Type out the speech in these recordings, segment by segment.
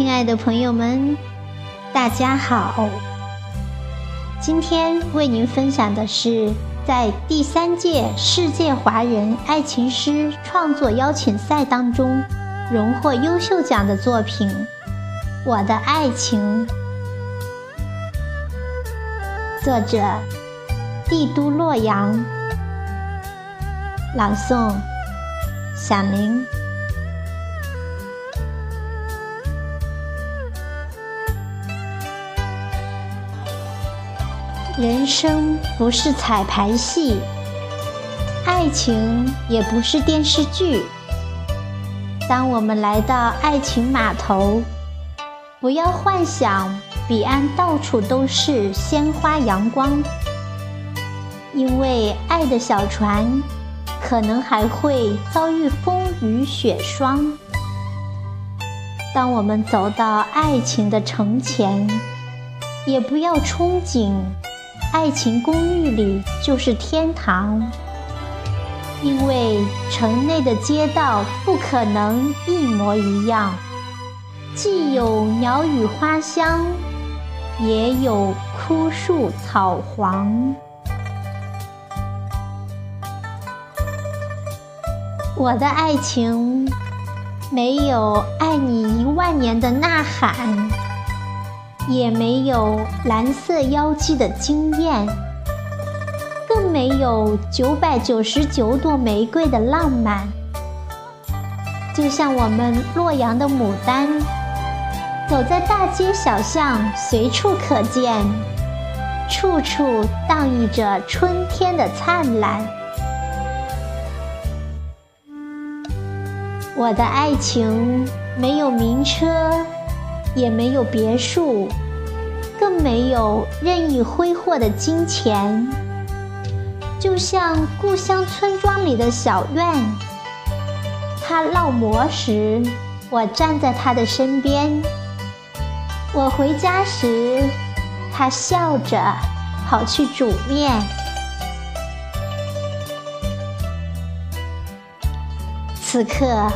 亲爱的朋友们，大家好！今天为您分享的是在第三届世界华人爱情诗创作邀请赛当中荣获优秀奖的作品《我的爱情》，作者帝都洛阳，朗诵小林。人生不是彩排戏，爱情也不是电视剧。当我们来到爱情码头，不要幻想彼岸到处都是鲜花阳光，因为爱的小船可能还会遭遇风雨雪霜。当我们走到爱情的城前，也不要憧憬。爱情公寓里就是天堂，因为城内的街道不可能一模一样，既有鸟语花香，也有枯树草黄。我的爱情没有爱你一万年的呐喊。也没有蓝色妖姬的惊艳，更没有九百九十九朵玫瑰的浪漫。就像我们洛阳的牡丹，走在大街小巷，随处可见，处处荡溢着春天的灿烂。我的爱情没有名车。也没有别墅，更没有任意挥霍的金钱。就像故乡村庄里的小院，他烙馍时，我站在他的身边；我回家时，他笑着跑去煮面。此刻，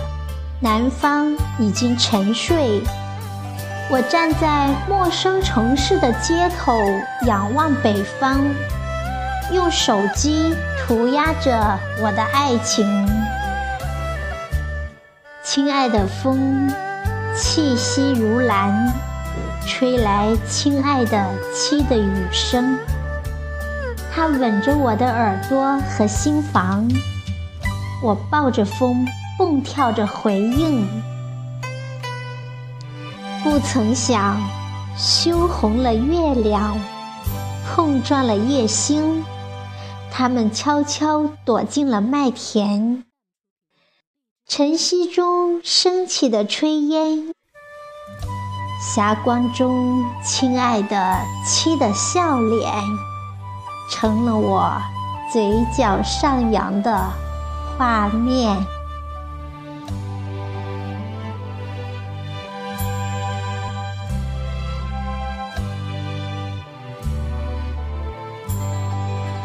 南方已经沉睡。我站在陌生城市的街头，仰望北方，用手机涂鸦着我的爱情。亲爱的风，气息如兰，吹来亲爱的妻的雨声。它吻着我的耳朵和心房，我抱着风，蹦跳着回应。不曾想，羞红了月亮，碰撞了夜星，它们悄悄躲进了麦田。晨曦中升起的炊烟，霞光中亲爱的妻的笑脸，成了我嘴角上扬的画面。